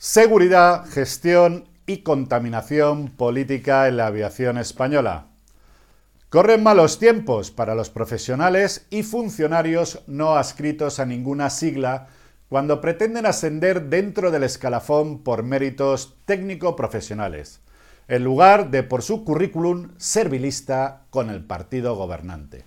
Seguridad, gestión y contaminación política en la aviación española. Corren malos tiempos para los profesionales y funcionarios no adscritos a ninguna sigla cuando pretenden ascender dentro del escalafón por méritos técnico-profesionales, en lugar de por su currículum servilista con el partido gobernante.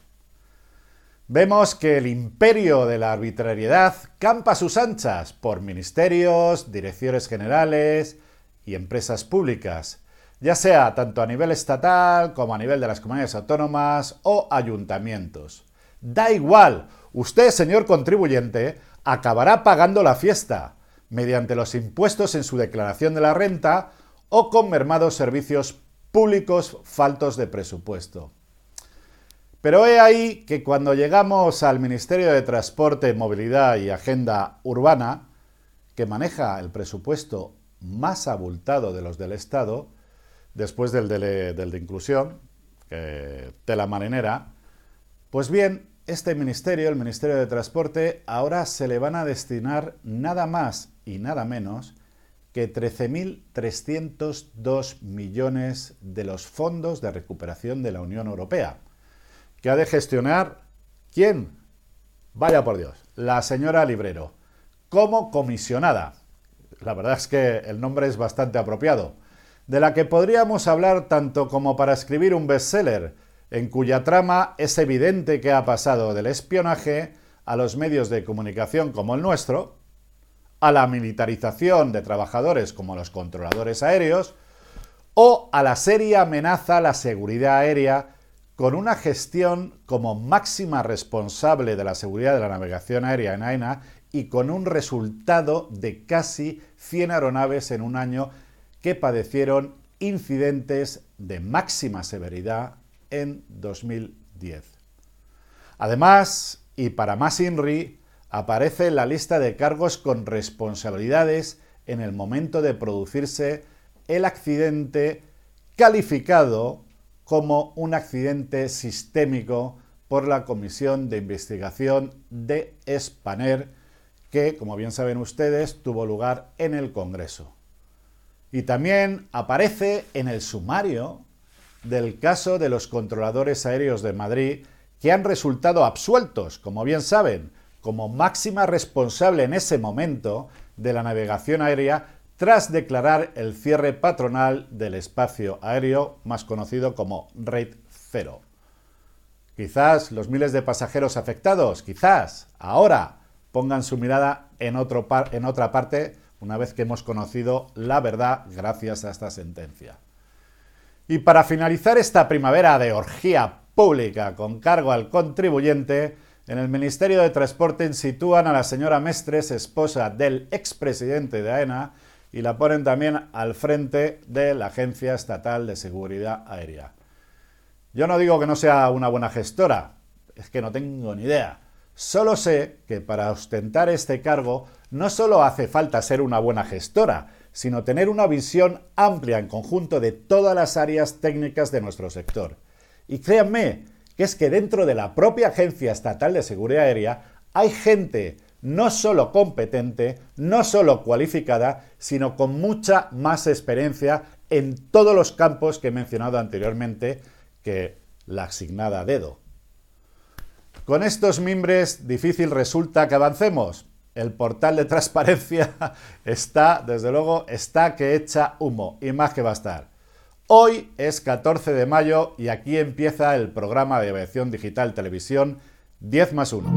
Vemos que el imperio de la arbitrariedad campa a sus anchas por ministerios, direcciones generales y empresas públicas, ya sea tanto a nivel estatal como a nivel de las comunidades autónomas o ayuntamientos. Da igual, usted, señor contribuyente, acabará pagando la fiesta mediante los impuestos en su declaración de la renta o con mermados servicios públicos faltos de presupuesto. Pero he ahí que cuando llegamos al Ministerio de Transporte, Movilidad y Agenda Urbana, que maneja el presupuesto más abultado de los del Estado, después del de, del de inclusión, de la marinera, pues bien, este ministerio, el Ministerio de Transporte, ahora se le van a destinar nada más y nada menos que 13.302 millones de los fondos de recuperación de la Unión Europea que ha de gestionar quién? Vaya por Dios, la señora Librero, como comisionada. La verdad es que el nombre es bastante apropiado, de la que podríamos hablar tanto como para escribir un bestseller, en cuya trama es evidente que ha pasado del espionaje a los medios de comunicación como el nuestro, a la militarización de trabajadores como los controladores aéreos, o a la seria amenaza a la seguridad aérea con una gestión como máxima responsable de la seguridad de la navegación aérea en AENA y con un resultado de casi 100 aeronaves en un año que padecieron incidentes de máxima severidad en 2010. Además, y para más INRI, aparece en la lista de cargos con responsabilidades en el momento de producirse el accidente calificado como un accidente sistémico por la Comisión de Investigación de Spaner, que, como bien saben ustedes, tuvo lugar en el Congreso. Y también aparece en el sumario del caso de los controladores aéreos de Madrid, que han resultado absueltos, como bien saben, como máxima responsable en ese momento de la navegación aérea tras declarar el cierre patronal del espacio aéreo, más conocido como Rate Cero. Quizás los miles de pasajeros afectados, quizás ahora pongan su mirada en, otro en otra parte una vez que hemos conocido la verdad gracias a esta sentencia. Y para finalizar esta primavera de orgía pública con cargo al contribuyente, en el Ministerio de Transporte sitúan a la señora Mestres, esposa del expresidente de AENA, y la ponen también al frente de la Agencia Estatal de Seguridad Aérea. Yo no digo que no sea una buena gestora, es que no tengo ni idea. Solo sé que para ostentar este cargo no solo hace falta ser una buena gestora, sino tener una visión amplia en conjunto de todas las áreas técnicas de nuestro sector. Y créanme que es que dentro de la propia Agencia Estatal de Seguridad Aérea hay gente no solo competente, no solo cualificada, sino con mucha más experiencia en todos los campos que he mencionado anteriormente que la asignada dedo. Con estos mimbres difícil resulta que avancemos. El portal de transparencia está, desde luego, está que echa humo y más que va a estar. Hoy es 14 de mayo y aquí empieza el programa de aviación digital televisión 10 más 1.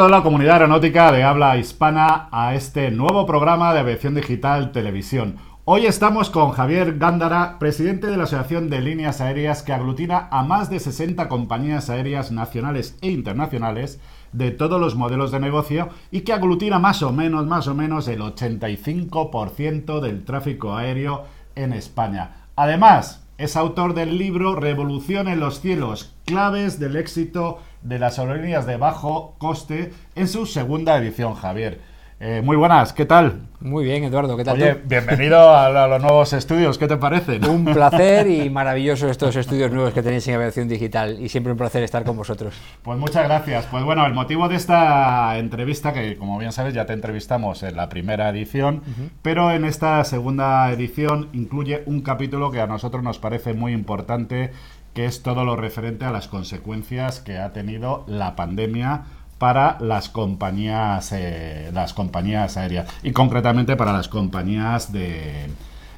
Toda la comunidad aeronáutica de habla hispana a este nuevo programa de aviación digital televisión. Hoy estamos con Javier Gándara, presidente de la Asociación de Líneas Aéreas que aglutina a más de 60 compañías aéreas nacionales e internacionales de todos los modelos de negocio y que aglutina más o menos, más o menos el 85% del tráfico aéreo en España. Además, es autor del libro Revolución en los cielos, claves del éxito de las aerolíneas de bajo coste en su segunda edición, Javier. Eh, muy buenas, ¿qué tal? Muy bien, Eduardo, ¿qué tal? Oye, bienvenido a, los nuevos estudios, ¿qué te parecen? Un placer y maravilloso estos estudios nuevos que tenéis en aviación digital y siempre un placer estar con vosotros. Pues muchas gracias. Pues bueno, el motivo de esta entrevista, que como bien sabes ya te entrevistamos en la primera edición, pero en esta segunda edición incluye un capítulo que a nosotros nos parece muy importante, que es todo lo referente a las consecuencias que ha tenido la pandemia para las compañías, eh, las compañías aéreas y concretamente para las compañías de,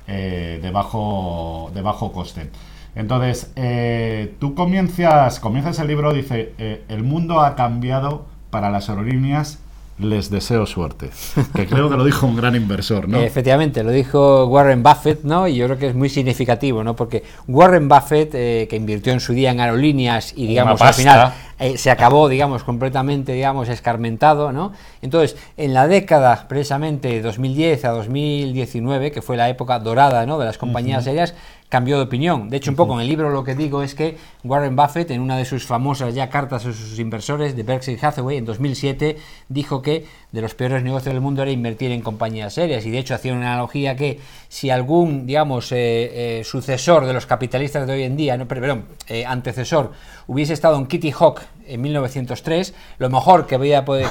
eh, de, bajo, de bajo coste. Entonces, eh, tú comienzas, comienzas el libro, dice, el mundo ha cambiado para las aerolíneas les deseo suerte. Que creo que lo dijo un gran inversor, ¿no? Efectivamente, lo dijo Warren Buffett, ¿no? Y yo creo que es muy significativo, ¿no? Porque Warren Buffett, que invirtió en su día en aerolíneas y, digamos, al final eh, se acabó, digamos, completamente, digamos, escarmentado, ¿no? Entonces, en la década, precisamente, 2010 a 2019, que fue la época dorada, ¿no?, de las compañías aéreas, cambió de opinión. De hecho, un poco en el libro lo que digo es que Warren Buffett, en una de sus famosas ya cartas a sus inversores de Berkshire Hathaway en 2007, dijo que de los peores negocios del mundo era invertir en compañías serias. Y de hecho hacía una analogía que si algún, digamos, eh, eh, sucesor de los capitalistas de hoy en día, no, perdón, eh, antecesor, hubiese estado en Kitty Hawk en 1903, lo mejor que,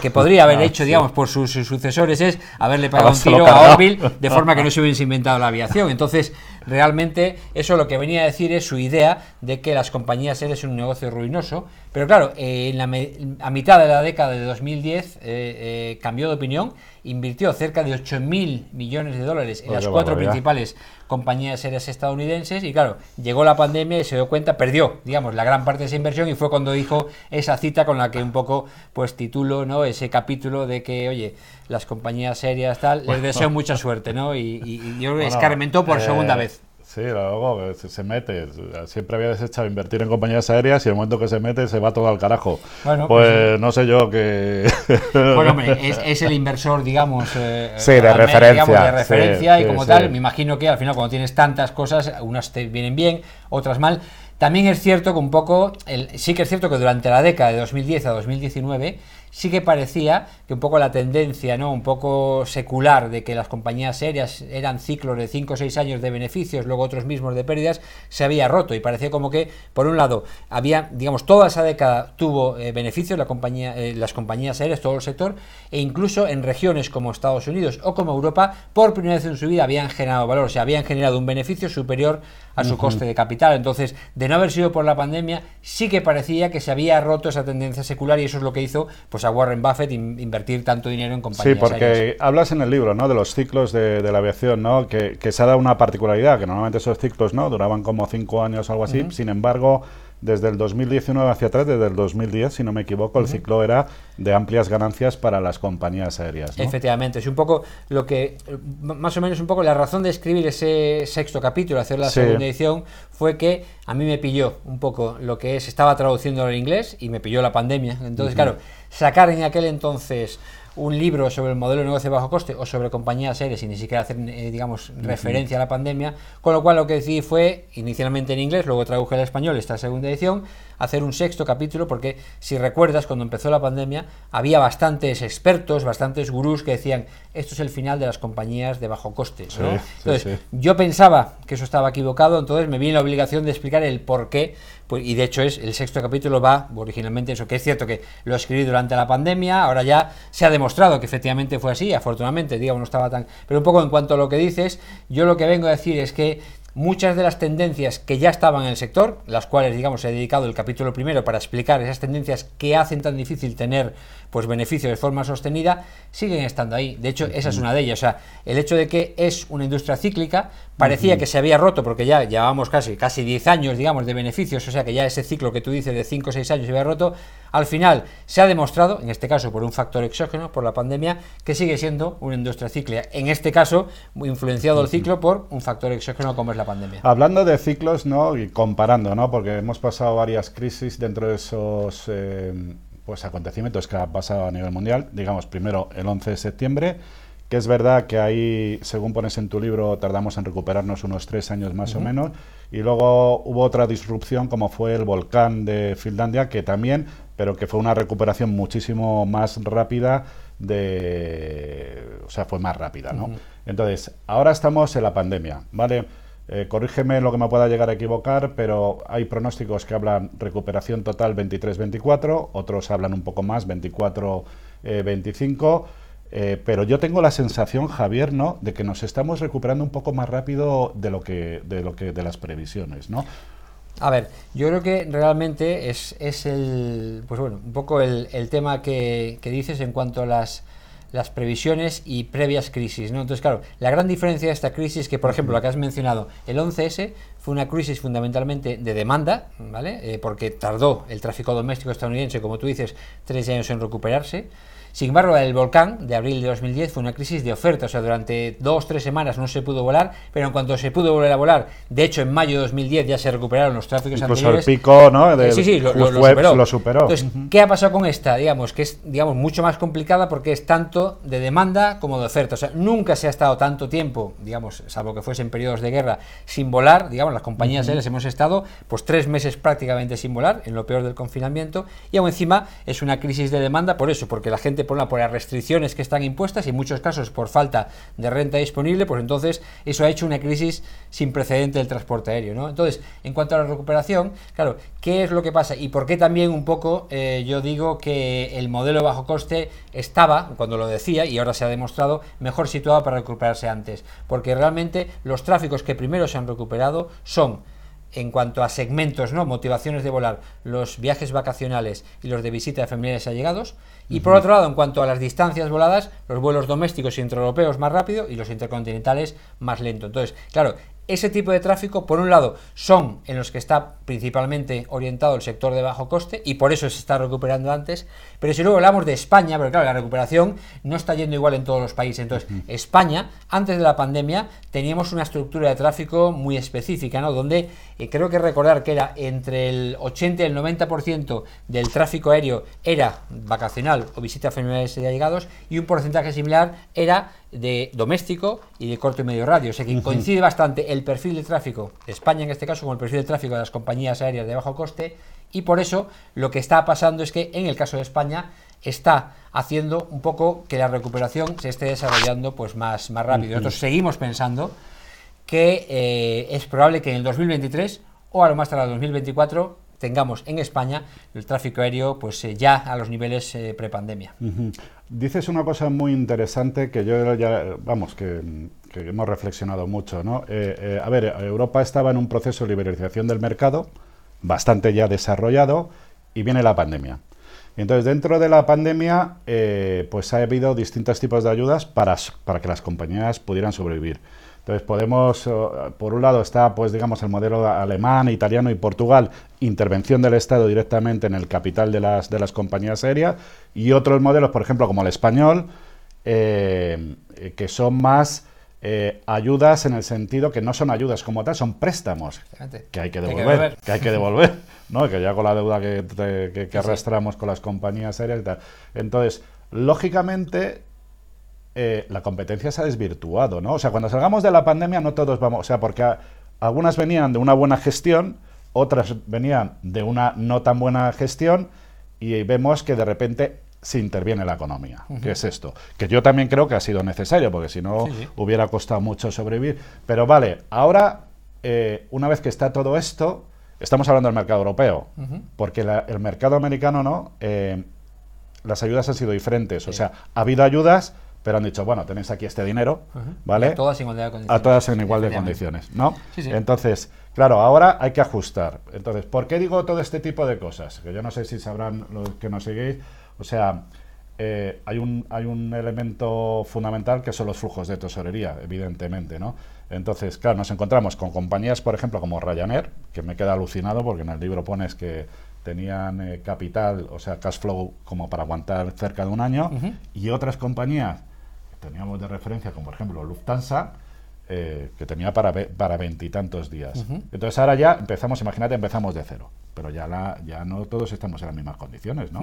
que podría haber ah, hecho, digamos, por sus, sucesores es haberle pagado un tiro a Orville de forma que no se hubiese inventado la aviación. Entonces, realmente, eso lo que venía a decir es su idea de que las compañías son un negocio ruinoso. Pero claro, en la a mitad de la década de 2010 eh, eh, cambió de opinión, invirtió cerca de 8.000 millones de dólares en las cuatro principales compañías aéreas estadounidenses y claro, llegó la pandemia y se dio cuenta, perdió, digamos, la gran parte de esa inversión y fue cuando dijo esa cita con la que un poco pues titulo, ¿no? ese capítulo de que, oye, las compañías serias tal, les deseo mucha suerte, ¿no? Y, y, yo escarmentó por segunda eh, vez. Sí, luego se mete. Siempre había desechado invertir en compañías aéreas y el momento que se mete se va todo al carajo. Bueno, pues, pues no sé yo que. Bueno, hombre, es, el inversor, digamos. Eh, sí, de referencia. de referencia y como tal, me imagino que al final cuando tienes tantas cosas, unas te vienen bien, otras mal. También es cierto que un poco, sí que es cierto que durante la década de 2010 a 2019 sí que parecía que un poco la tendencia, ¿no? Un poco secular de que las compañías serias eran ciclos de 5 o 6 años de beneficios, luego otros mismos de pérdidas, se había roto y parecía como que, por un lado, había, digamos, toda esa década tuvo eh, beneficios eh, las compañías aéreas, todo el sector, e incluso en regiones como Estados Unidos o como Europa, por primera vez en su vida habían generado valor, o sea, habían generado un beneficio superior a su coste de capital. Entonces, de no haber sido por la pandemia, sí que parecía que se había roto esa tendencia secular y eso es lo que hizo, pues, a Warren Buffett invertir tanto dinero en compañías. Sí, porque hablas en el libro ¿no? de los ciclos de, la aviación, ¿no? Que, se ha dado una particularidad, que normalmente esos ciclos no duraban como cinco años o algo así, sin embargo desde el 2019 hacia atrás, desde el 2010, si no me equivoco, el ciclo era de amplias ganancias para las compañías aéreas. Efectivamente, es un poco lo que, más o menos un poco la razón de escribir ese sexto capítulo, hacer la segunda edición, fue que a mí me pilló un poco lo que es, estaba traduciendo en inglés y me pilló la pandemia. Entonces, claro, sacar en aquel entonces un libro sobre el modelo de negocio de bajo coste o sobre compañías aéreas y ni siquiera hacer, eh, digamos, referencia a la pandemia, con lo cual lo que decidí fue, inicialmente en inglés, luego traduje al español esta segunda edición, hacer un sexto capítulo, porque si recuerdas, cuando empezó la pandemia, había bastantes expertos, bastantes gurús que decían, esto es el final de las compañías de bajo coste. entonces, yo pensaba que eso estaba equivocado, entonces me vi en la obligación de explicar el por qué, pues, y de hecho es el sexto capítulo va originalmente eso, que es cierto que lo escribí durante la pandemia, ahora ya se ha demostrado que efectivamente fue así, afortunadamente, digamos, no estaba tan... Pero un poco en cuanto a lo que dices, yo lo que vengo a decir es que muchas de las tendencias que ya estaban en el sector, las cuales, digamos, he dedicado el capítulo primero para explicar esas tendencias que hacen tan difícil tener pues beneficios de forma sostenida, siguen estando ahí. De hecho, esa es una de ellas. O sea, el hecho de que es una industria cíclica, parecía que se había roto, porque ya llevábamos casi, casi 10 años, digamos, de beneficios, o sea que ya ese ciclo que tú dices de 5 o 6 años se había roto, al final se ha demostrado, en este caso por un factor exógeno, por la pandemia, que sigue siendo una industria cíclica. En este caso, influenciado el ciclo por un factor exógeno como es la pandemia. Hablando de ciclos, ¿no? Y comparando, ¿no? Porque hemos pasado varias crisis dentro de esos eh, pues, acontecimientos que ha pasado a nivel mundial. Digamos, primero el 11 de septiembre, que es verdad que ahí, según pones en tu libro, tardamos en recuperarnos unos tres años más o menos. Y luego hubo otra disrupción, como fue el volcán de Finlandia, que también, pero que fue una recuperación muchísimo más rápida de... O sea, fue más rápida, ¿no? Entonces, ahora estamos en la pandemia, ¿vale? Eh, corrígeme lo que me pueda llegar a equivocar, pero hay pronósticos que hablan recuperación total 23-24, otros hablan un poco más, 24-25. Eh, eh, pero yo tengo la sensación, Javier, ¿no? de que nos estamos recuperando un poco más rápido de lo que, de lo que, de las previsiones, ¿no? A ver, yo creo que realmente es, es el, pues bueno, un poco el, el tema que, que, dices en cuanto a las, las previsiones y previas crisis. ¿no? Entonces, claro, la gran diferencia de esta crisis es que, por ejemplo, la que has mencionado, el 11S fue una crisis fundamentalmente de demanda, ¿vale? Eh, porque tardó el tráfico doméstico estadounidense, como tú dices, tres años en recuperarse. Sin embargo, el volcán de abril de 2010 fue una crisis de oferta, o sea, durante dos, tres semanas no se pudo volar, pero en cuanto se pudo volver a volar, de hecho en mayo de 2010 ya se recuperaron los tráficos Incluso anteriores. el pico, ¿no? De, sí, sí, lo, lo, superó. lo, superó. Entonces, ¿qué ha pasado con esta? Digamos que es digamos mucho más complicada porque es tanto de demanda como de oferta. O sea, nunca se ha estado tanto tiempo, digamos, salvo que fuesen periodos de guerra, sin volar. Digamos, las compañías aéreas hemos estado pues tres meses prácticamente sin volar, en lo peor del confinamiento, y aún encima es una crisis de demanda por eso, porque la gente por una por la restricción que están impuestas y en muchos casos por falta de renta disponible, pues entonces eso ha hecho una crisis sin precedente del transporte aéreo. ¿no? Entonces, en cuanto a la recuperación, claro, ¿qué es lo que pasa? Y por qué también un poco eh, yo digo que el modelo bajo coste estaba, cuando lo decía, y ahora se ha demostrado, mejor situado para recuperarse antes. Porque realmente los tráficos que primero se han recuperado son en cuanto a segmentos, ¿no? motivaciones de volar, los viajes vacacionales y los de visita de familiares allegados. Y por otro lado, en cuanto a las distancias voladas, los vuelos domésticos y intraeuropeos más rápido y los intercontinentales más lento. Entonces, claro, ese tipo de tráfico, por un lado, son en los que está principalmente orientado el sector de bajo coste y por eso se está recuperando antes. Pero si luego hablamos de España, pero claro, la recuperación no está yendo igual en todos los países. Entonces, España, antes de la pandemia, teníamos una estructura de tráfico muy específica, ¿no? Donde eh, creo que recordar que era entre el 80 y el 90% del tráfico aéreo era vacacional o visita a familiares y allegados y un porcentaje similar era de doméstico y de corto y medio radio. O sea que coincide bastante el perfil de tráfico de España, en este caso, con el perfil de tráfico de las compañías aéreas de bajo coste. Y por eso lo que está pasando es que en el caso de España está haciendo un poco que la recuperación se esté desarrollando pues más, más rápido. Nosotros seguimos pensando que eh, es probable que en el 2023 o a lo más el 2024 tengamos en España el tráfico aéreo pues eh, ya a los niveles eh, prepandemia. Dices una cosa muy interesante que yo ya, vamos, que, hemos reflexionado mucho, ¿no? Eh, a ver, Europa estaba en un proceso de liberalización del mercado bastante ya desarrollado y viene la pandemia. Entonces, dentro de la pandemia, pues ha habido distintos tipos de ayudas para, para que las compañías pudieran sobrevivir. Entonces podemos, eh, por un lado está, pues digamos, el modelo alemán, italiano y Portugal, intervención del Estado directamente en el capital de las, de las compañías aéreas, y otros modelos, por ejemplo, como el español, eh, que son más eh, ayudas en el sentido que no son ayudas como tal, son préstamos que hay que devolver, que hay que devolver, ¿no? que ya con la deuda que, que, arrastramos con las compañías aéreas y tal. Entonces, lógicamente, eh, la competencia se ha desvirtuado, ¿no? O sea, cuando salgamos de la pandemia no todos vamos, o sea, porque algunas venían de una buena gestión, otras venían de una no tan buena gestión y vemos que de repente se interviene la economía. ¿Qué es esto? Que yo también creo que ha sido necesario, porque si no hubiera costado mucho sobrevivir. Pero vale, ahora, eh, una vez que está todo esto, estamos hablando del mercado europeo, porque el mercado americano no, eh, las ayudas han sido diferentes. O sea, ha habido ayudas pero han dicho, bueno, tenéis aquí este dinero, ¿vale? a todas en igualdad de condiciones. A todas en igual de condiciones, ¿no? Entonces, claro, ahora hay que ajustar. Entonces, ¿por qué digo todo este tipo de cosas? Que yo no sé si sabrán los que nos seguís. O sea, eh, hay, un, hay un elemento fundamental que son los flujos de tesorería, evidentemente, ¿no? Entonces, claro, nos encontramos con compañías, por ejemplo, como Ryanair, que me queda alucinado porque en el libro pones que tenían eh, capital, o sea, cash flow como para aguantar cerca de un año, y otras compañías teníamos de referencia, como por ejemplo Lufthansa, eh, que tenía para para veintitantos días. Entonces ahora ya empezamos, imagínate, empezamos de cero, pero ya la, ya no todos estamos en las mismas condiciones, ¿no?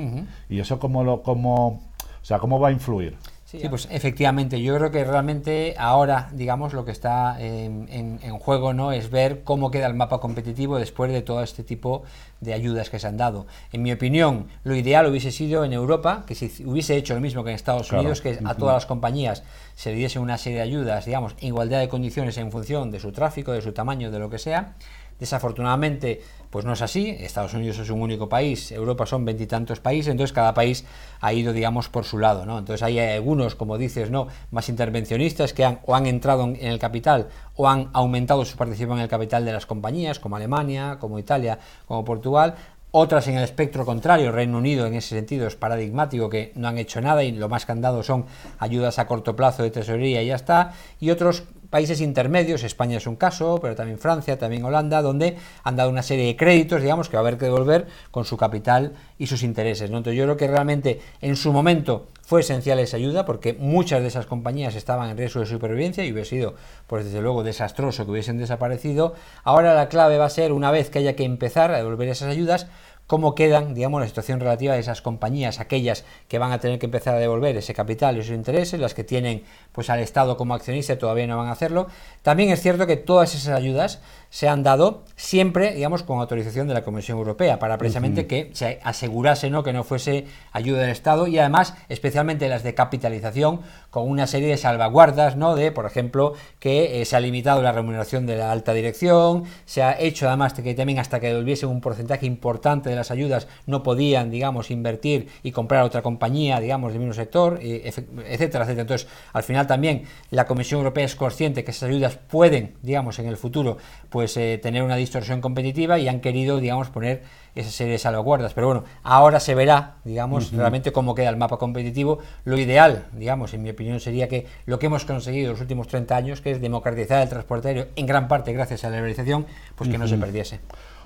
Y eso cómo lo, cómo, o sea, cómo va a influir. Sí, pues efectivamente, yo creo que realmente ahora, digamos, lo que está en, en, juego no es ver cómo queda el mapa competitivo después de todo este tipo de ayudas que se han dado. En mi opinión, lo ideal hubiese sido en Europa, que se hubiese hecho lo mismo que en Estados Unidos, que a todas las compañías se le diese una serie de ayudas, digamos, en igualdad de condiciones en función de su tráfico, de su tamaño, de lo que sea. Desafortunadamente, pues no es así. Estados Unidos es un único país, Europa son veintitantos países, entonces cada país ha ido, digamos, por su lado, ¿no? Entonces hay algunos, como dices, ¿no? Más intervencionistas que han o han entrado en el capital o han aumentado su participación en el capital de las compañías, como Alemania, como Italia, como Portugal. Otras en el espectro contrario, Reino Unido en ese sentido es paradigmático, que no han hecho nada y lo más que han dado son ayudas a corto plazo de tesorería y ya está. Y otros países intermedios, España es un caso, pero también Francia, también Holanda, donde han dado una serie de créditos, digamos, que va a haber que devolver con su capital y sus intereses. Entonces yo creo que realmente en su momento fue esencial esa ayuda porque muchas de esas compañías estaban en riesgo de supervivencia y hubiera sido, pues desde luego, desastroso que hubiesen desaparecido. Ahora la clave va a ser, una vez que haya que empezar a devolver esas ayudas, cómo quedan, digamos, la situación relativa de esas compañías, aquellas que van a tener que empezar a devolver ese capital y esos intereses, las que tienen pues al Estado como accionista todavía no van a hacerlo. También es cierto que todas esas ayudas se han dado siempre, digamos, con autorización de la Comisión Europea, para precisamente que se asegurase ¿no? que no fuese ayuda del Estado y además, especialmente las de capitalización, con una serie de salvaguardas, ¿no? De, por ejemplo, que eh, se ha limitado la remuneración de la alta dirección, se ha hecho además que también hasta que devolviesen un porcentaje importante de las ayudas no podían, digamos, invertir y comprar otra compañía, digamos, del mismo sector, etcétera, etcétera. Entonces, al final también la Comisión Europea es consciente que esas ayudas pueden, digamos, en el futuro, pues eh, tener una distorsión competitiva y han querido, digamos, poner esa serie de salvaguardas. Pero bueno, ahora se verá, digamos, realmente cómo queda el mapa competitivo. Lo ideal, digamos, en mi opinión, sería que lo que hemos conseguido en los últimos 30 años, que es democratizar el transporte aéreo, en gran parte gracias a la liberalización, pues que no se perdiese.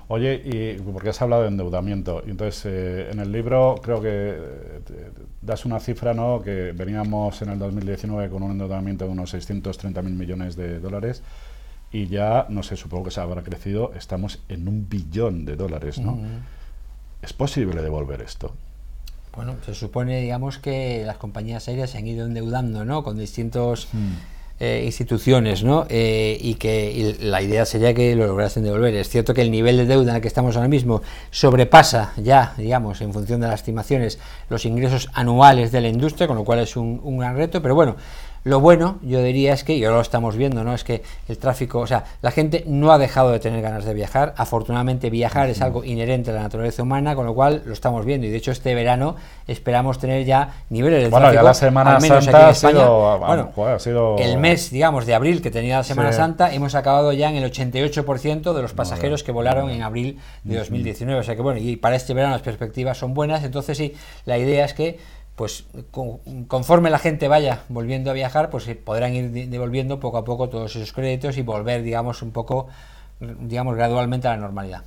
Oye, y porque has hablado de endeudamiento, entonces eh, en el libro creo que eh, das una cifra, ¿no? Que veníamos en el 2019 con un endeudamiento de unos 630 mil millones de dólares y ya, no sé, supongo que se habrá crecido, estamos en un billón de dólares, ¿no? ¿Es posible devolver esto? Bueno, se supone, digamos, que las compañías aéreas se han ido endeudando, ¿no? Con distintos... Mm. Eh, instituciones, ¿no? Eh, y que la idea sería que lo lograsen devolver. Es cierto que el nivel de deuda en el que estamos ahora mismo sobrepasa ya, digamos, en función de las estimaciones, los ingresos anuales de la industria, con lo cual es un, un gran reto, pero bueno, lo bueno, yo diría, es que, y ahora lo estamos viendo, ¿no? Es que el tráfico, o sea, la gente no ha dejado de tener ganas de viajar. Afortunadamente, viajar es algo inherente a la naturaleza humana, con lo cual lo estamos viendo. Y de hecho, este verano esperamos tener ya niveles de bueno, tráfico. ya la Semana Santa ha sido, bueno, ha sido, el mes, digamos, de abril que tenía la Semana Santa, hemos acabado ya en el 88% de los pasajeros que volaron en abril de 2019. O sea que, bueno, y para este verano las perspectivas son buenas. Entonces, sí, la idea es que pues conforme la gente vaya volviendo a viajar, pues podrán ir devolviendo poco a poco todos esos créditos y volver, digamos, un poco, digamos, gradualmente a la normalidad.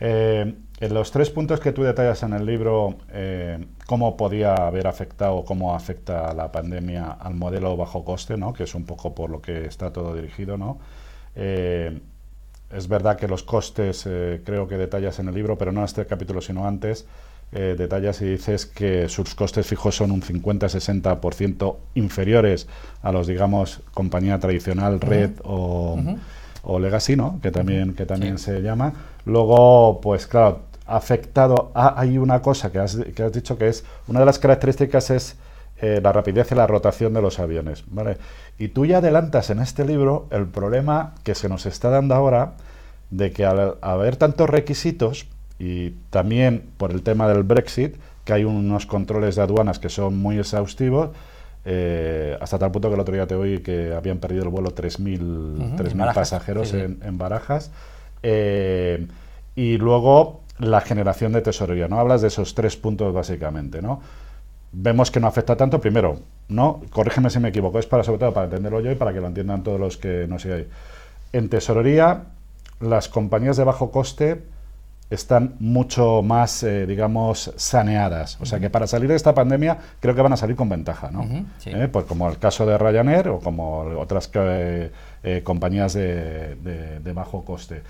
Eh, en los tres puntos que tú detallas en el libro, eh, cómo podía haber afectado, cómo afecta la pandemia al modelo bajo coste, ¿no? que es un poco por lo que está todo dirigido, ¿no? Eh, es verdad que los costes creo que detallas en el libro, pero no en este capítulo, sino antes, eh, detallas y dices que sus costes fijos son un 50-60% inferiores a los, digamos, compañía tradicional, red o, o, legacy, ¿no? Que también, que también se llama. Luego, pues claro, afectado, hay una cosa que has, que has dicho que es, una de las características es eh, la rapidez y la rotación de los aviones, ¿vale? Y tú ya adelantas en este libro el problema que se nos está dando ahora de que al haber tantos requisitos, y también por el tema del Brexit, que hay unos controles de aduanas que son muy exhaustivos, eh, hasta tal punto que el otro día te oí que habían perdido el vuelo 3.000 pasajeros En, Barajas. Eh, y luego la generación de tesorería, ¿no? Hablas de esos tres puntos básicamente, ¿no? Vemos que no afecta tanto, primero, ¿no? Corrígeme si me equivoco, es para sobre todo para entenderlo yo y para que lo entiendan todos los que no sigan En tesorería, las compañías de bajo coste están mucho más, eh, digamos, saneadas. O sea que para salir de esta pandemia creo que van a salir con ventaja, ¿no? Eh, pues como el caso de Ryanair o como otras eh, compañías de, de, bajo coste.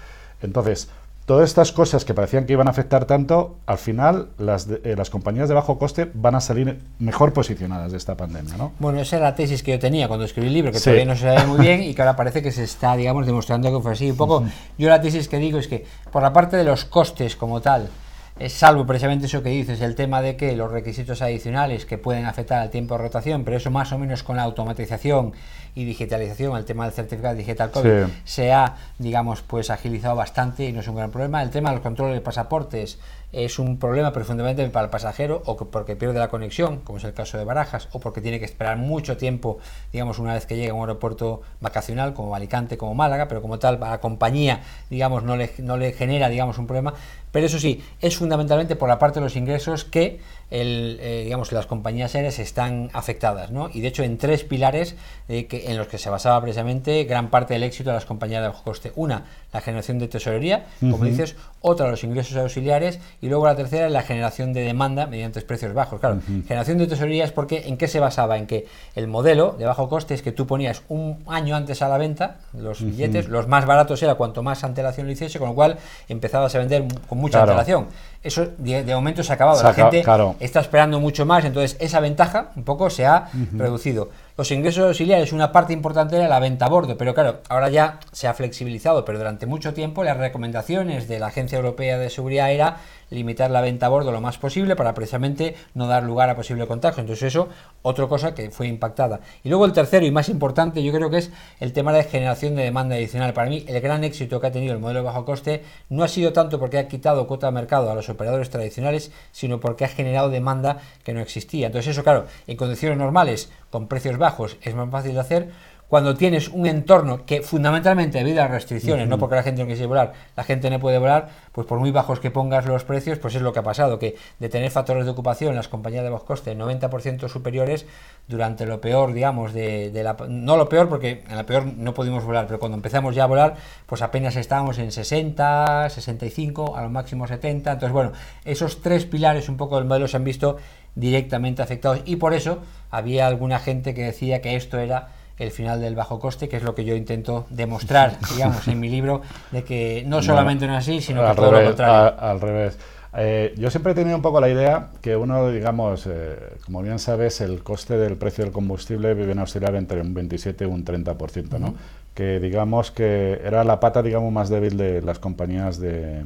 Entonces, todas estas cosas que parecían que iban a afectar tanto, al final las, eh, las compañías de bajo coste van a salir mejor posicionadas de esta pandemia, ¿no? Bueno, esa era la tesis que yo tenía cuando escribí el libro, que todavía no se sabe muy bien y que ahora parece que se está, digamos, demostrando que fue así. Un poco, yo la tesis que digo es que por la parte de los costes como tal, es salvo precisamente eso que dices, el tema de que los requisitos adicionales que pueden afectar al tiempo de rotación, pero eso más o menos con la automatización y digitalización, el tema del certificado digital COVID, se ha, digamos, pues agilizado bastante y no es un gran problema. El tema de los controles de pasaportes es un problema profundamente para el pasajero o porque pierde la conexión, como es el caso de Barajas, o porque tiene que esperar mucho tiempo, digamos, una vez que llega a un aeropuerto vacacional como Alicante, como Málaga, pero como tal, a la compañía, digamos, no le, no le genera, digamos, un problema. Pero eso sí, es fundamentalmente por la parte de los ingresos que el, eh, digamos, las compañías aéreas están afectadas, ¿no? Y de hecho en tres pilares eh, que, en los que se basaba precisamente gran parte del éxito de las compañías de bajo coste. Una, la generación de tesorería, como dices, otra, los ingresos auxiliares y luego la tercera, la generación de demanda mediante precios bajos. Claro, generación de tesorería es porque en qué se basaba, en que el modelo de bajo coste es que tú ponías un año antes a la venta los billetes, los más baratos era cuanto más antelación lo hiciese, con lo cual empezabas a vender con mucha antelación. Eso de, momento se ha acabado. la gente está esperando mucho más, entonces esa ventaja un poco se ha reducido. Los ingresos auxiliares, una parte importante era la venta a bordo, pero claro, ahora ya se ha flexibilizado, pero durante mucho tiempo las recomendaciones de la Agencia Europea de Seguridad era limitar la venta a bordo lo más posible para precisamente no dar lugar a posible contagio. Entonces eso, otra cosa que fue impactada. Y luego el tercero y más importante yo creo que es el tema de generación de demanda adicional. Para mí el gran éxito que ha tenido el modelo de bajo coste no ha sido tanto porque ha quitado cuota de mercado a los operadores tradicionales, sino porque ha generado demanda que no existía. Entonces eso, claro, en condiciones normales, con precios bajos, es más fácil de hacer cuando tienes un entorno que fundamentalmente debido a las restricciones, no porque la gente no quisiera volar, la gente no puede volar, pues por muy bajos que pongas los precios, pues es lo que ha pasado, que de tener factores de ocupación las compañías de bajo coste 90% superiores durante lo peor, digamos, de, la... No lo peor porque en la peor no pudimos volar, pero cuando empezamos ya a volar, pues apenas estábamos en 60, 65, a lo máximo 70. Entonces, bueno, esos tres pilares un poco del modelo se han visto directamente afectados. Y por eso había alguna gente que decía que esto era el final del bajo coste, que es lo que yo intento demostrar, digamos, en mi libro, de que no solamente no, es así, sino que todo lo contrario. al revés. Eh, yo siempre he tenido un poco la idea que uno, digamos, eh, como bien sabes, el coste del precio del combustible viene a oscilar entre un 27 y un 30%, ¿no? Que digamos que era la pata, digamos, más débil de las compañías de,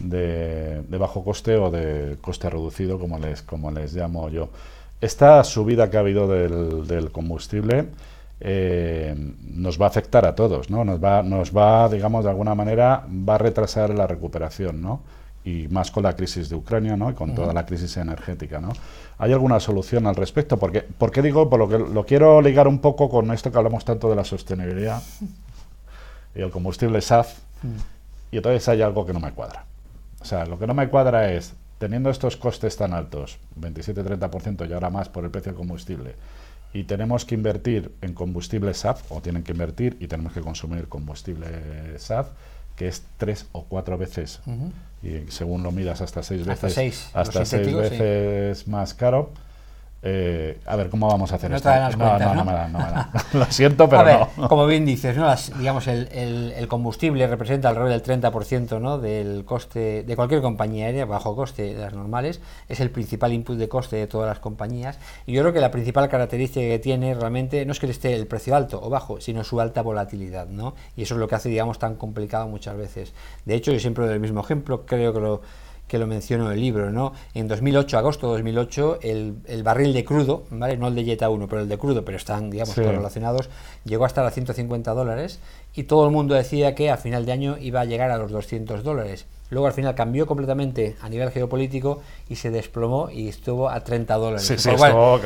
de, bajo coste o de coste reducido, como les, como les llamo yo. Esta subida que ha habido del, del combustible eh, nos va a afectar a todos, ¿no? Nos va, nos va, digamos, de alguna manera, va a retrasar la recuperación, ¿no? Y más con la crisis de Ucrania, ¿no? Y con toda la crisis energética, ¿no? ¿Hay alguna solución al respecto? Porque, ¿Por qué digo? Por lo que lo quiero ligar un poco con esto que hablamos tanto de la sostenibilidad y el combustible SAF, y entonces hay algo que no me cuadra. O sea, lo que no me cuadra es, teniendo estos costes tan altos, 27-30% y ahora más por el precio del combustible, y tenemos que invertir en combustible SAF, o tienen que invertir y tenemos que consumir combustible SAF, que es tres o cuatro veces, y según lo miras hasta seis veces, hasta seis, veces más caro. Eh, a ver, ¿cómo vamos a hacer esto? no, no, no, me Lo siento, pero no. Como bien dices, ¿no? digamos, el, el, combustible representa alrededor del 30% ¿no? del coste de cualquier compañía aérea, bajo coste de las normales. Es el principal input de coste de todas las compañías. Y yo creo que la principal característica que tiene realmente no es que esté el precio alto o bajo, sino su alta volatilidad. ¿no? Y eso es lo que hace, digamos, tan complicado muchas veces. De hecho, yo siempre doy el mismo ejemplo, creo que lo que lo menciono en el libro, ¿no? En 2008, agosto de 2008, el, el, barril de crudo, ¿vale? No el de Jetta 1, pero el de crudo, pero están, digamos, relacionados, llegó hasta los 150 dólares y todo el mundo decía que a final de año iba a llegar a los 200 dólares. Luego al final cambió completamente a nivel geopolítico y se desplomó y estuvo a 30 dólares. Sí, sí, cual,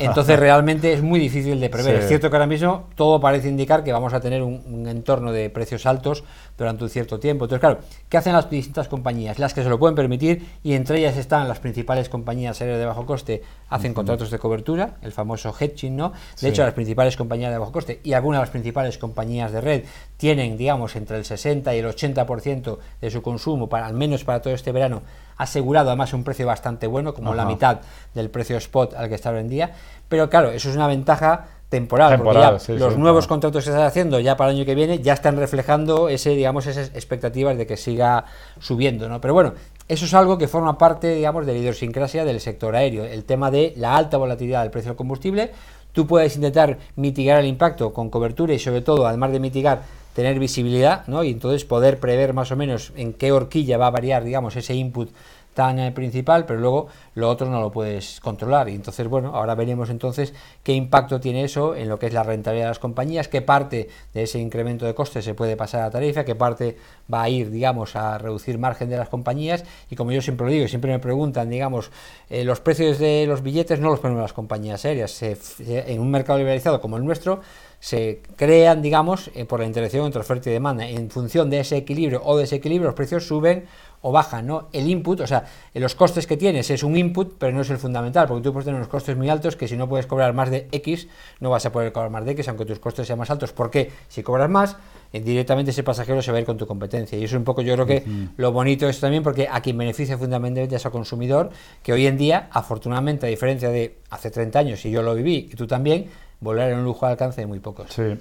entonces realmente es muy difícil de prever. Es cierto que ahora mismo todo parece indicar que vamos a tener un, entorno de precios altos durante un cierto tiempo. Entonces, claro, ¿qué hacen las distintas compañías? Las que se lo pueden permitir y entre ellas están las principales compañías aéreas de bajo coste, hacen contratos de cobertura, el famoso hedging, ¿no? De hecho, las principales compañías de bajo coste y algunas de las principales compañías de red tienen, digamos, entre el 60 y el 80% de su consumo, para, al menos para todo este verano, asegurado además un precio bastante bueno, como la mitad del precio spot al que está hoy en día. Pero claro, eso es una ventaja temporal, porque ya los nuevos contratos que están haciendo ya para el año que viene ya están reflejando ese, digamos, esas expectativas de que siga subiendo, ¿no? Pero bueno, eso es algo que forma parte, digamos, de la idiosincrasia del sector aéreo, el tema de la alta volatilidad del precio del combustible. Tú puedes intentar mitigar el impacto con cobertura y sobre todo, además de mitigar, tener visibilidad, ¿no? Y entonces poder prever más o menos en qué horquilla va a variar, digamos, ese input tan eh, principal, pero luego lo otro no lo puedes controlar. Y entonces, bueno, ahora veremos entonces qué impacto tiene eso en lo que es la rentabilidad de las compañías, qué parte de ese incremento de costes se puede pasar a tarifa, qué parte va a ir, digamos, a reducir margen de las compañías. Y como yo siempre lo digo, siempre me preguntan, digamos, eh, los precios de los billetes no los ponen las compañías aéreas. en un mercado liberalizado como el nuestro, se crean, digamos, eh, por la interacción entre oferta y demanda. En función de ese equilibrio o desequilibrio, los precios suben o bajan, ¿no? El input, o sea, los costes que tienes es un input, pero no es el fundamental, porque tú puedes tener unos costes muy altos que si no puedes cobrar más de X, no vas a poder cobrar más de X, aunque tus costes sean más altos. porque Si cobras más, eh, directamente ese pasajero se va a ir con tu competencia. Y eso es un poco, yo creo que lo bonito es también porque a quien beneficia fundamentalmente es al consumidor, que hoy en día, afortunadamente, a diferencia de hace 30 años, y yo lo viví, y tú también, volver en un lujo de alcance de muy pocos. Sí.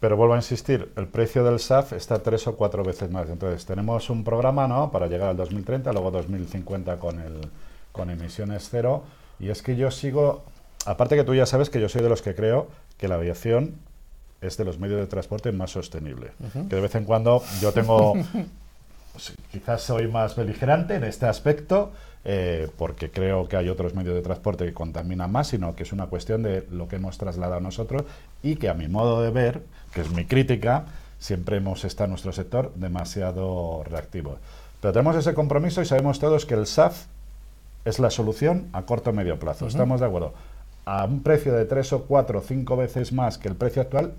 Pero vuelvo a insistir, el precio del SAF está tres o cuatro veces más. Entonces, tenemos un programa ¿no? para llegar al 2030, luego 2050 con, el, con emisiones cero. Y es que yo sigo, aparte que tú ya sabes que yo soy de los que creo que la aviación es de los medios de transporte más sostenible. Que de vez en cuando yo tengo, pues, quizás soy más beligerante en este aspecto, eh, porque creo que hay otros medios de transporte que contaminan más, sino que es una cuestión de lo que hemos trasladado nosotros y que a mi modo de ver, que es mi crítica, siempre hemos estado en nuestro sector demasiado reactivo. Pero tenemos ese compromiso y sabemos todos que el SAF es la solución a corto o medio plazo. ¿Estamos de acuerdo? A un precio de tres o cuatro o cinco veces más que el precio actual,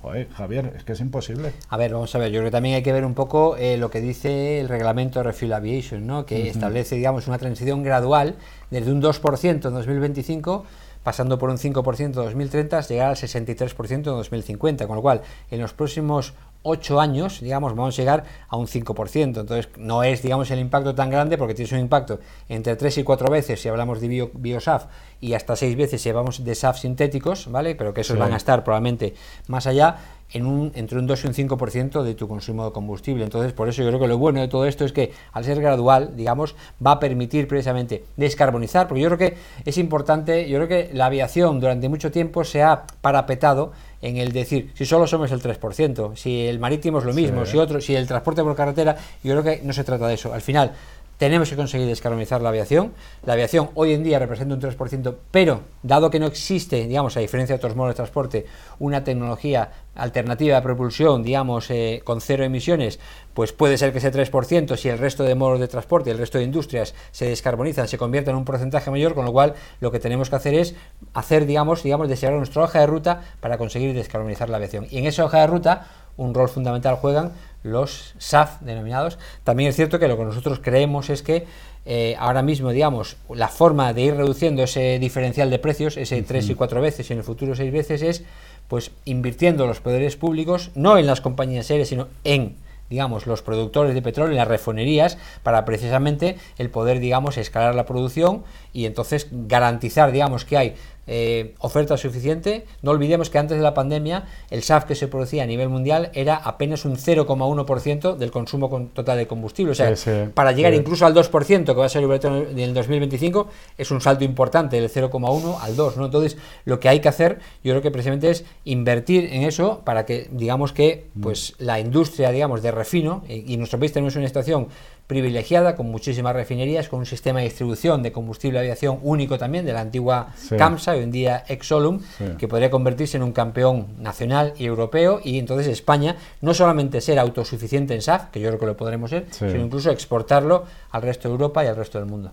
Joder, Javier, es que es imposible. A ver, vamos a ver, yo creo que también hay que ver un poco eh, lo que dice el reglamento Refuel Aviation, ¿no? que establece, digamos, una transición gradual desde un 2% en 2025 pasando por un 5% en 2030, llegar al 63% en 2050, con lo cual en los próximos 8 años, digamos, vamos a llegar a un 5%. Entonces, no es, digamos, el impacto tan grande porque tienes un impacto entre 3 y 4 veces si hablamos de bio, biosaf y hasta 6 veces si hablamos de SAF sintéticos, ¿vale? Pero que esos van a estar probablemente más allá en un, entre un 2 y un 5% de tu consumo de combustible. Entonces, por eso yo creo que lo bueno de todo esto es que al ser gradual, digamos, va a permitir precisamente descarbonizar, porque yo creo que es importante, yo creo que la aviación durante mucho tiempo se ha parapetado en el decir, si solo somos el 3%, si el marítimo es lo mismo, si otro, si el transporte por carretera, yo creo que no se trata de eso. Al final, tenemos que conseguir descarbonizar la aviación. La aviación hoy en día representa un 3%, pero dado que no existe, digamos, a diferencia de otros modos de transporte, una tecnología alternativa de propulsión, digamos, eh, con cero emisiones, pues puede ser que ese 3%, si el resto de modos de transporte, el resto de industrias se descarbonizan, se convierta en un porcentaje mayor, con lo cual lo que tenemos que hacer es hacer, digamos, digamos, desear nuestra hoja de ruta para conseguir descarbonizar la aviación. Y en esa hoja de ruta, un rol fundamental juegan los SAF denominados. También es cierto que lo que nosotros creemos es que eh, ahora mismo, digamos, la forma de ir reduciendo ese diferencial de precios, ese tres y cuatro veces y en el futuro seis veces, es pues invirtiendo los poderes públicos, no en las compañías aéreas, sino en digamos, los productores de petróleo, en las refinerías, para precisamente el poder, digamos, escalar la producción y entonces garantizar, digamos, que hay eh, oferta suficiente. No olvidemos que antes de la pandemia el SAF que se producía a nivel mundial era apenas un 0,1% del consumo total de combustible. O sea, para llegar incluso al 2% que va a ser en el 2025 es un salto importante del 0,1 al 2. ¿no? Entonces, lo que hay que hacer, yo creo que precisamente es invertir en eso para que, digamos que, pues la industria, digamos, de refino, y, y en nuestro país tenemos una situación privilegiada, con muchísimas refinerías, con un sistema de distribución de combustible de aviación único también, de la antigua CAMSA, hoy en día Exolum, que podría convertirse en un campeón nacional y europeo, y entonces España no solamente ser autosuficiente en SAF, que yo creo que lo podremos ser, sino incluso exportarlo al resto de Europa y al resto del mundo.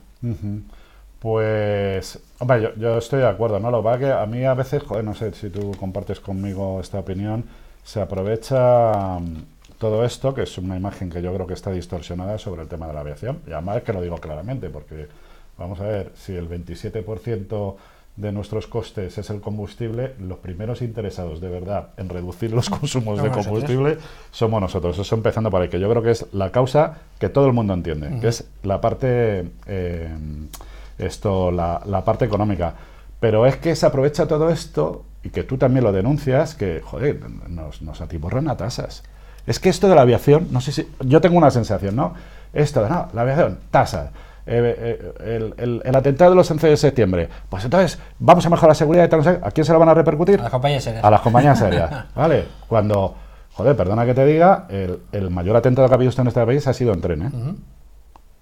Pues, hombre, yo, estoy de acuerdo, ¿no? Lo que que a mí a veces, joder, no sé si tú compartes conmigo esta opinión, se aprovecha todo esto, que es una imagen que yo creo que está distorsionada sobre el tema de la aviación. Y además es que lo digo claramente, porque vamos a ver, si el 27% de nuestros costes es el combustible, los primeros interesados de verdad en reducir los consumos de combustible somos nosotros. Eso empezando por ahí, que yo creo que es la causa que todo el mundo entiende, que es la parte, eh, esto, la, la parte económica. Pero es que se aprovecha todo esto y que tú también lo denuncias, que, joder, nos, nos atiborran a tasas. Es que esto de la aviación, no sé si. Yo tengo una sensación, ¿no? Esto de, no, la aviación, tasa. Eh, eh, el, atentado de los 11 de septiembre. Pues entonces, vamos a mejorar la seguridad y tal. ¿A quién se la van a repercutir? A las compañías aéreas. A las compañías aéreas. ¿Vale? Cuando, joder, perdona que te diga, el, mayor atentado que ha habido en este país ha sido en tren, ¿eh?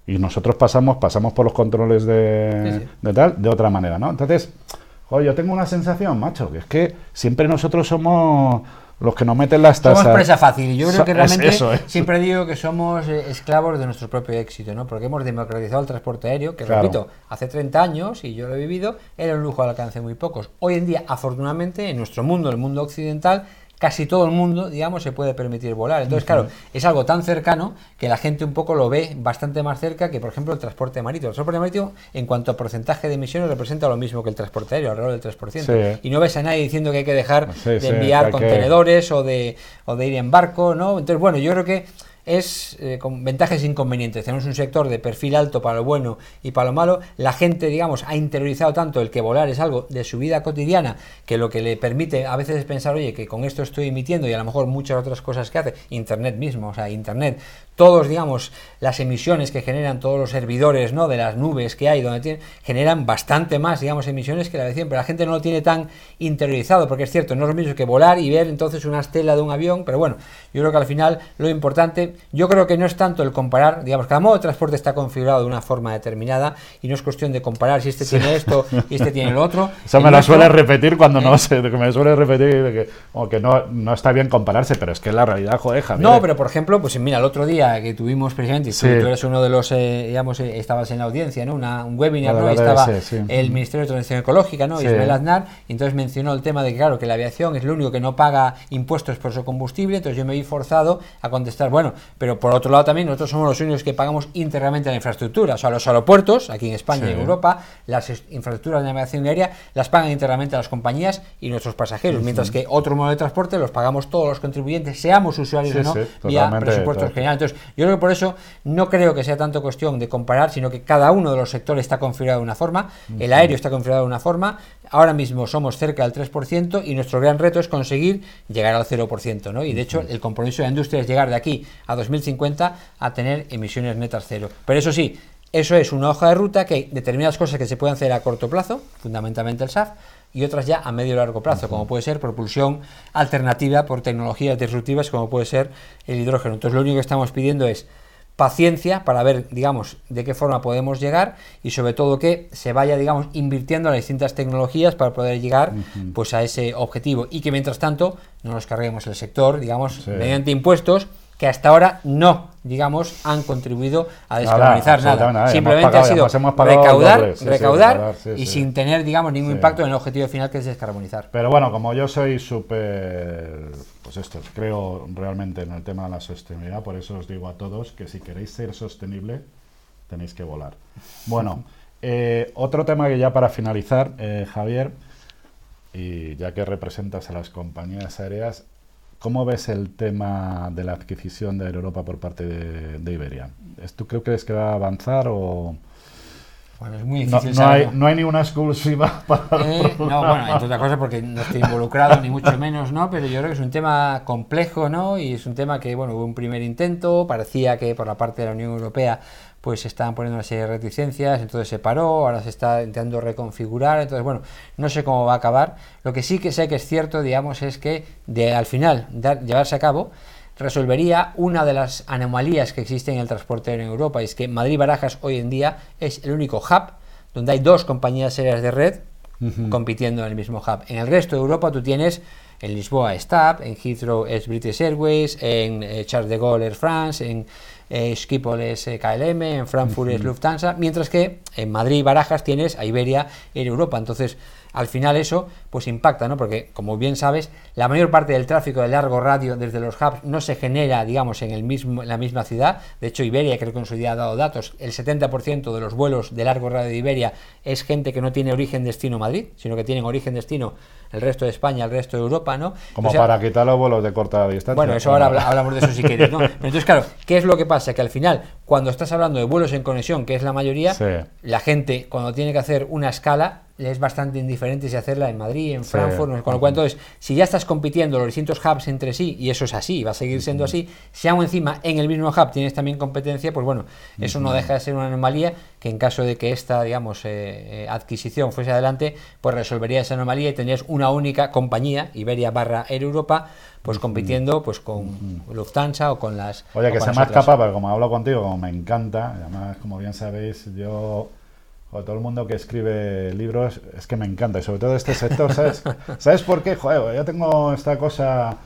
Y nosotros pasamos, pasamos por los controles de, de tal, de otra manera, ¿no? Entonces, joder, yo tengo una sensación, macho, que es que siempre nosotros somos los que no meten las tasas. Somos presa fácil. Yo creo que realmente siempre digo que somos eh, esclavos de nuestro propio éxito, ¿no? Porque hemos democratizado el transporte aéreo, que repito, hace 30 años, y yo lo he vivido, era un lujo al alcance de muy pocos. Hoy en día, afortunadamente, en nuestro mundo, el mundo occidental, casi todo el mundo, digamos, se puede permitir volar. Entonces, claro, es algo tan cercano que la gente un poco lo ve bastante más cerca que, por ejemplo, el transporte marítimo. El transporte marítimo, en cuanto a porcentaje de emisiones, representa lo mismo que el transporte aéreo, alrededor del 3%. Y no ves a nadie diciendo que hay que dejar de enviar contenedores o, de, o de ir en barco, ¿no? Entonces, bueno, yo creo que es eh, con ventajas e inconvenientes. Tenemos un sector de perfil alto para lo bueno y para lo malo. La gente, digamos, ha interiorizado tanto el que volar es algo de su vida cotidiana que lo que le permite a veces es pensar, oye, que con esto estoy emitiendo y a lo mejor muchas otras cosas que hace, Internet mismo, o sea, Internet, todos, digamos, las emisiones que generan todos los servidores, ¿no? De las nubes que hay, donde tienen, generan bastante más, digamos, emisiones que la de siempre. La gente no lo tiene tan interiorizado, porque es cierto, no es lo mismo que volar y ver entonces una estela de un avión, pero bueno, yo creo que al final lo importante yo creo que no es tanto el comparar, digamos, cada modo de transporte está configurado de una forma determinada y no es cuestión de comparar si este tiene esto y este tiene lo otro. Eso me lo suele repetir cuando no sé, me suele repetir que, que no, no, está bien compararse, pero es que la realidad, joder, Javier. No, pero por ejemplo, pues mira, el otro día que tuvimos precisamente, tú, eres uno de los, eh, digamos, eh, estabas en la audiencia, ¿no? Una, un webinar, ¿no? estaba el Ministerio de Transición Ecológica, ¿no? Ismael Aznar, y entonces mencionó el tema de que, claro, que la aviación es lo único que no paga impuestos por su combustible, entonces yo me vi forzado a contestar, bueno, pero por otro lado también nosotros somos los únicos que pagamos íntegramente la infraestructura. O sea, los aeropuertos, aquí en España y en Europa, las infraestructuras de navegación aérea las pagan íntegramente las compañías y nuestros pasajeros, mientras que otro modo de transporte los pagamos todos los contribuyentes, seamos usuarios o no, vía presupuestos generales. Entonces, yo creo que por eso no creo que sea tanto cuestión de comparar, sino que cada uno de los sectores está configurado de una forma, el aéreo está configurado de una forma, ahora mismo somos cerca del 3% y nuestro gran reto es conseguir llegar al 0%, ¿no? Y de hecho, el compromiso de la industria es llegar de aquí a 2050 a tener emisiones netas cero. Pero eso sí, eso es una hoja de ruta que hay determinadas cosas que se pueden hacer a corto plazo, fundamentalmente el SAF, y otras ya a medio y largo plazo, como puede ser propulsión alternativa por tecnologías disruptivas, como puede ser el hidrógeno. Entonces, lo único que estamos pidiendo es paciencia para ver, digamos, de qué forma podemos llegar y sobre todo que se vaya, digamos, invirtiendo en las distintas tecnologías para poder llegar pues a ese objetivo. Y que mientras tanto no nos carguemos el sector, digamos, mediante impuestos que hasta ahora no, digamos, han contribuido a descarbonizar nada. Simplemente ha sido recaudar, recaudar y sin tener, digamos, ningún impacto en el objetivo final que es descarbonizar. Pero bueno, como yo soy súper, pues esto, creo realmente en el tema de la sostenibilidad, por eso os digo a todos que si queréis ser sostenible, tenéis que volar. Bueno, eh, otro tema que ya para finalizar, eh, Javier, y ya que representas a las compañías aéreas, ¿Cómo ves el tema de la adquisición de Europa por parte de, Iberia? ¿Tú crees que va a avanzar o...? Bueno, es muy difícil no, hay, no hay ninguna exclusiva para... Eh, no, bueno, entre otras cosas porque no estoy involucrado ni mucho menos, ¿no? Pero yo creo que es un tema complejo, ¿no? Y es un tema que, bueno, hubo un primer intento, parecía que por la parte de la Unión Europea pues se estaban poniendo una serie de reticencias, entonces se paró, ahora se está intentando reconfigurar, entonces bueno, no sé cómo va a acabar. Lo que sí que sé que es cierto, digamos, es que de al final llevarse a cabo, resolvería una de las anomalías que existen en el transporte en Europa, y es que Madrid-Barajas hoy en día es el único hub donde hay dos compañías serias de red compitiendo en el mismo hub. En el resto de Europa tú tienes en Lisboa es TAP, en Heathrow es British Airways, en eh, Charles de Gaulle Air France, en eh, Schiphol es eh, KLM, en Frankfurt es Lufthansa, mientras que en Madrid y Barajas tienes a Iberia en Europa. Entonces, al final eso pues impacta, ¿no? Porque como bien sabes, la mayor parte del tráfico de largo radio desde los hubs no se genera, digamos, en el mismo la misma ciudad. De hecho, Iberia creo que en su día ha dado datos, el 70% de los vuelos de largo radio de Iberia es gente que no tiene origen destino Madrid, sino que tienen origen destino el resto de España, el resto de Europa, ¿no? Como para quitar los vuelos de corta distancia. Bueno, eso ahora hablamos de eso si quieres, ¿no? Pero entonces, claro, ¿qué es lo que pasa? Que al final, cuando estás hablando de vuelos en conexión, que es la mayoría, la gente cuando tiene que hacer una escala es bastante indiferente si hacerla en Madrid, en Frankfurt, con lo cual entonces, si ya estás compitiendo los distintos hubs entre sí, y eso es así, va a seguir siendo así, si aún encima en el mismo hub tienes también competencia, pues bueno, eso no deja de ser una anomalía que en caso de que esta, digamos, eh, eh, adquisición fuese adelante, pues resolvería esa anomalía y tendrías una única compañía, Iberia barra Air Europa, pues compitiendo pues con Lufthansa o con las... Oye, que se me escapa, pero como hablo contigo, como me encanta, además, como bien sabéis, yo o todo el mundo que escribe libros, es que me encanta, y sobre todo este sector, ¿sabes? ¿Sabes por qué? Joder, yo tengo esta cosa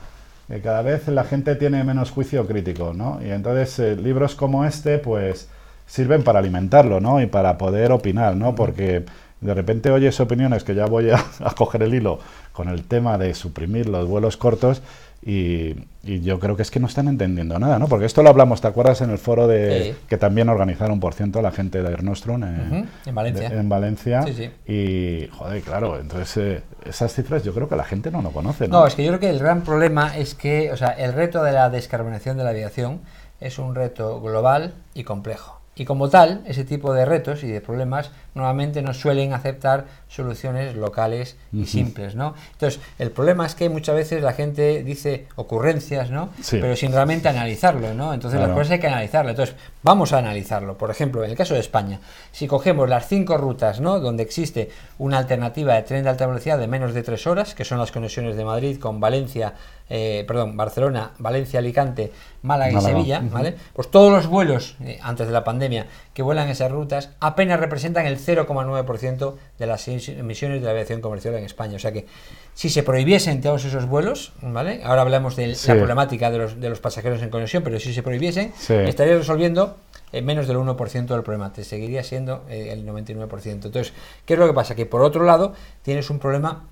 que cada vez la gente tiene menos juicio crítico, ¿no? Y entonces eh, libros como este, pues sirven para alimentarlo, ¿no? Y para poder opinar, ¿no? Porque de repente oyes opiniones que ya voy a coger el hilo con el tema de suprimir los vuelos cortos y, yo creo que es que no están entendiendo nada, ¿no? Porque esto lo hablamos, ¿te acuerdas? En el foro de que también organizaron, por ciento, la gente de Ernostrum en Valencia. en Valencia. Y, joder, claro, entonces eh, esas cifras yo creo que la gente no lo conoce, ¿no? No, es que yo creo que el gran problema es que, o sea, el reto de la descarbonización de la aviación es un reto global y complejo. Y como tal, ese tipo de retos y de problemas normalmente no suelen aceptar soluciones locales y simples, ¿no? Entonces, el problema es que muchas veces la gente dice ocurrencias, ¿no? Pero sin realmente analizarlo, ¿no? Entonces, las cosas hay que analizarlo. Entonces, vamos a analizarlo. Por ejemplo, en el caso de España, si cogemos las cinco rutas, ¿no? Donde existe una alternativa de tren de alta velocidad de menos de tres horas, que son las conexiones de Madrid con Valencia, eh, perdón, Barcelona, Valencia, Alicante, Málaga, y Sevilla, ¿vale? Pues todos los vuelos eh, antes de la pandemia que vuelan esas rutas apenas representan el 0,9% de las emisiones de la aviación comercial en España. O sea que si se prohibiesen todos esos vuelos, ¿vale? Ahora hablamos de la problemática de los, de los pasajeros en conexión, pero si se prohibiesen, estaría resolviendo eh, menos del 1% del problema, te seguiría siendo el 99%. Entonces, ¿qué es lo que pasa? Que por otro lado, tienes un problema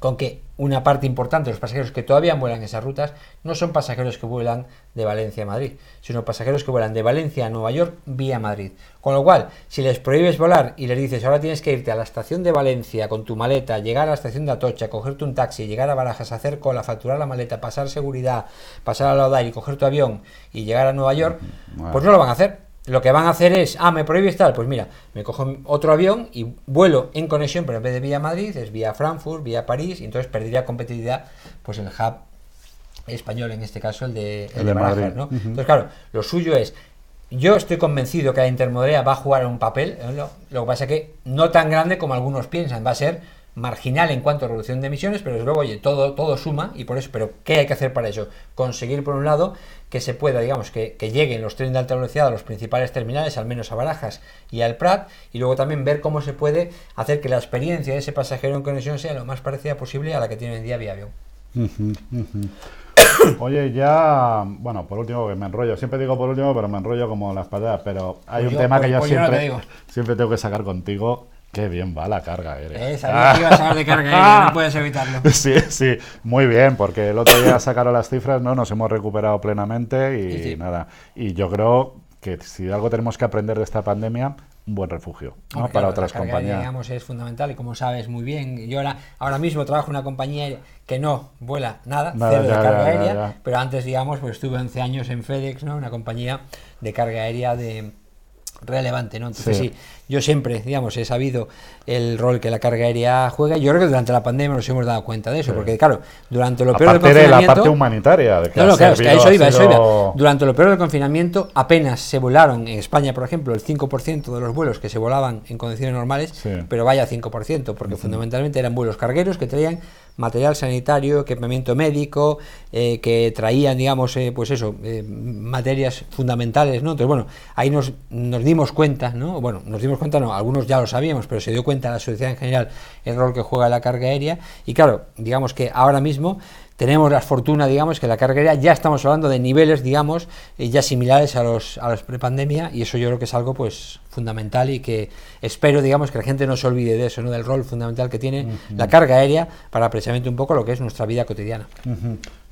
con que una parte importante de los pasajeros que todavía vuelan esas rutas no son pasajeros que vuelan de Valencia a Madrid, sino pasajeros que vuelan de Valencia a Nueva York vía Madrid. Con lo cual, si les prohíbes volar y les dices ahora tienes que irte a la estación de Valencia con tu maleta, llegar a la estación de Atocha, cogerte un taxi, llegar a Barajas, hacer cola, facturar la maleta, pasar seguridad, pasar a la y coger tu avión y llegar a Nueva York, pues no lo van a hacer lo que van a hacer es, ah, me prohíbe tal, pues mira, me cojo otro avión y vuelo en conexión, pero en vez de vía Madrid, es vía Frankfurt, vía París, y entonces perdería competitividad, pues el hub español, en este caso el de, el, Madrid. ¿no? Entonces, claro, lo suyo es, yo estoy convencido que la intermodalidad va a jugar un papel, lo, lo que pasa es que no tan grande como algunos piensan, va a ser marginal en cuanto a reducción de emisiones, pero desde luego, oye, todo, todo suma y por eso, pero ¿qué hay que hacer para eso? Conseguir, por un lado, que se pueda, digamos, que, lleguen los trenes de alta velocidad a los principales terminales, al menos a Barajas y al Prat, y luego también ver cómo se puede hacer que la experiencia de ese pasajero en conexión sea lo más parecida posible a la que tiene hoy en día vía avión. Oye, ya, bueno, por último, que me enrollo, siempre digo por último, pero me enrollo como las patadas, pero hay pues un tema que yo pues siempre, siempre tengo que sacar contigo Qué bien va la carga aérea. Eh, sabía que ibas a hablar de carga aérea, no puedes evitarlo. Sí, sí, muy bien, porque el otro día sacaron las cifras, ¿no? Nos hemos recuperado plenamente y nada. Y yo creo que si algo tenemos que aprender de esta pandemia, un buen refugio ¿no? para otras compañías. digamos, es fundamental y como sabes muy bien, yo ahora, ahora mismo trabajo en una compañía que no vuela nada, cero de carga aérea, pero antes, digamos, pues estuve 11 años en FedEx, ¿no? una compañía de carga aérea de relevante, ¿no? Entonces sí. yo siempre, digamos, he sabido el rol que la carga aérea juega. Yo creo que durante la pandemia nos hemos dado cuenta de eso, porque claro, durante lo peor del confinamiento, de la parte humanitaria, de que no, no, claro, eso iba, eso iba. Durante lo peor del confinamiento apenas se volaron en España, por ejemplo, el 5% de los vuelos que se volaban en condiciones normales, pero vaya 5%, porque fundamentalmente eran vuelos cargueros que traían material sanitario, equipamiento médico, eh, que traían, digamos, eh, pues eso, materias fundamentales, ¿no? Entonces, bueno, ahí nos, nos dimos cuenta, ¿no? Bueno, nos dimos cuenta, no, algunos ya lo sabíamos, pero se dio cuenta la sociedad en general el rol que juega la carga aérea, y claro, digamos que ahora mismo tenemos la fortuna, digamos, que la carga aérea ya estamos hablando de niveles, digamos, eh, ya similares a los, a los prepandemia y eso yo creo que es algo pues fundamental y que espero, digamos, que la gente no se olvide de eso, ¿no? del rol fundamental que tiene la carga aérea para precisamente un poco lo que es nuestra vida cotidiana.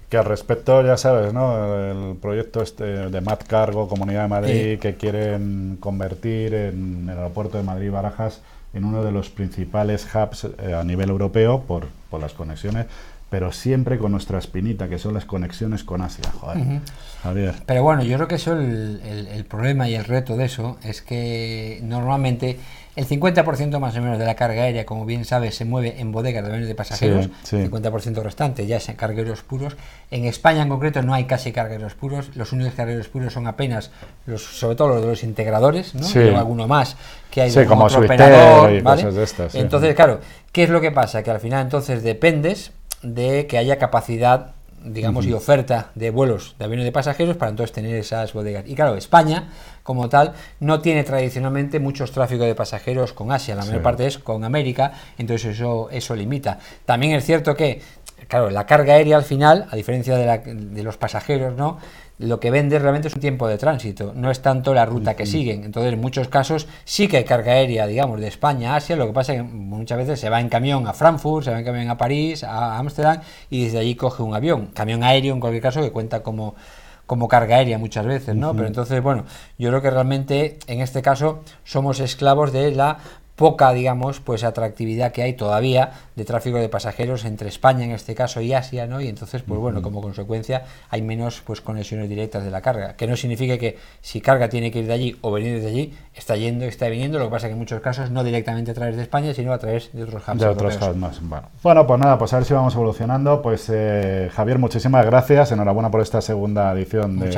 Que al respecto, ya sabes, ¿no? El proyecto este de Mat Cargo, Comunidad de Madrid, que quieren convertir en el aeropuerto de Madrid-Barajas en uno de los principales hubs eh, a nivel europeo por, por las conexiones pero siempre con nuestra espinita, que son las conexiones con Asia. Joder, Javier. Pero bueno, yo creo que eso, el, el, problema y el reto de eso es que normalmente el 50% más o menos de la carga aérea, como bien sabes, se mueve en bodegas de aviones de pasajeros, el 50% restante ya es en cargueros puros. En España en concreto no hay casi cargueros puros, los únicos cargueros puros son apenas, los, sobre todo los de los integradores, ¿no? Sí. alguno más que hay de como otro operador, y cosas de estas. Entonces, claro, ¿qué es lo que pasa? Que al final entonces dependes de que haya capacidad digamos, y oferta de vuelos de aviones de pasajeros para entonces tener esas bodegas. Y claro, España, como tal, no tiene tradicionalmente muchos tráficos de pasajeros con Asia, la mayor parte es con América, entonces eso, eso limita. También es cierto que, claro, la carga aérea al final, a diferencia de, la, de los pasajeros, ¿no? lo que vende realmente es un tiempo de tránsito, no es tanto la ruta que siguen. Entonces, en muchos casos sí que hay carga aérea, digamos, de España a Asia, lo que pasa es que muchas veces se va en camión a Frankfurt, se va en camión a París, a Ámsterdam y desde allí coge un avión, camión aéreo en cualquier caso que cuenta como como carga aérea muchas veces, ¿no? Pero entonces, bueno, yo creo que realmente en este caso somos esclavos de la poca, digamos, pues atractividad que hay todavía de tráfico de pasajeros entre España en este caso y Asia, ¿no? Y entonces, pues bueno, como consecuencia hay menos pues conexiones directas de la carga, que no significa que si carga tiene que ir de allí o venir desde allí, está yendo, está viniendo, lo que pasa que en muchos casos no directamente a través de España, sino a través de otros hubs. De otros hubs más, bueno. bueno. pues nada, pues a ver si vamos evolucionando. Pues eh, Javier, muchísimas gracias, enhorabuena por esta segunda edición de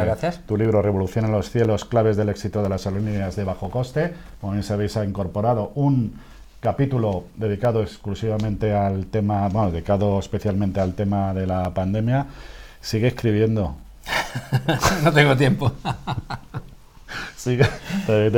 tu libro Revolución en los cielos, claves del éxito de las aerolíneas de bajo coste. Como bien sabéis, ha incorporado un capítulo dedicado exclusivamente al tema, bueno, dedicado especialmente al tema de la pandemia. Sigue escribiendo. no tengo tiempo.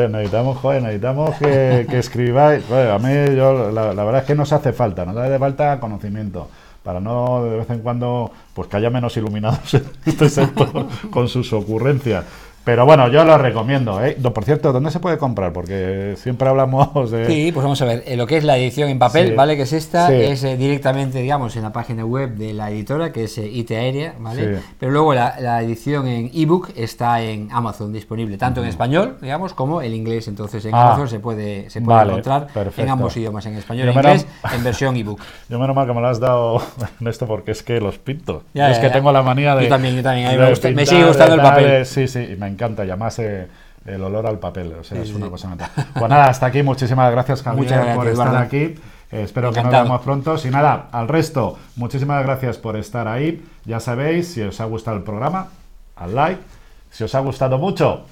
necesitamos, joder, necesitamos que, escribáis. a mí, yo, la, verdad es que nos hace falta, nos hace falta conocimiento para no de vez en cuando pues que haya menos iluminados en este sector con sus ocurrencias. Pero bueno, yo lo recomiendo. ¿eh? Por cierto, ¿dónde se puede comprar? Porque siempre hablamos de... Sí, pues vamos a ver. Eh, lo que es la edición en papel, ¿vale? Que es esta, es eh, directamente, digamos, en la página web de la editora, que es eh, IT Aérea, ¿vale? Pero luego la, edición en ebook está en Amazon disponible, tanto en español, digamos, como en inglés. Entonces en ah, Amazon se puede, se puede encontrar en ambos idiomas, en español y en inglés, en versión ebook. Yo menos mal que me lo has dado en esto porque es que los pinto. es que tengo la manía de... Yo también, yo también. me, me, sigue gustando el papel. sí, sí, me encanta, llamarse el olor al papel. O sea, es una cosa Pues nada, hasta aquí. Muchísimas gracias, Javier, por estar aquí. Eh, espero que nos veamos pronto. Si nada, al resto, muchísimas gracias por estar ahí. Ya sabéis, si os ha gustado el programa, al like. Si os ha gustado mucho,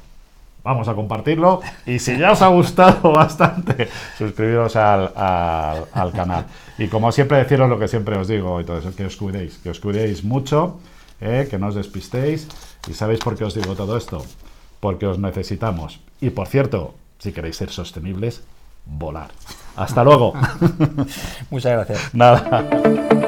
vamos a compartirlo. Y si ya os ha gustado bastante, suscribiros al, al, canal. Y como siempre, deciros lo que siempre os digo y todo eso, que os cuidéis, que os cuidéis mucho, eh, que no os despistéis. ¿Y sabéis por qué os digo todo esto? Porque os necesitamos. Y por cierto, si queréis ser sostenibles, volar. Hasta luego. Muchas gracias. Nada.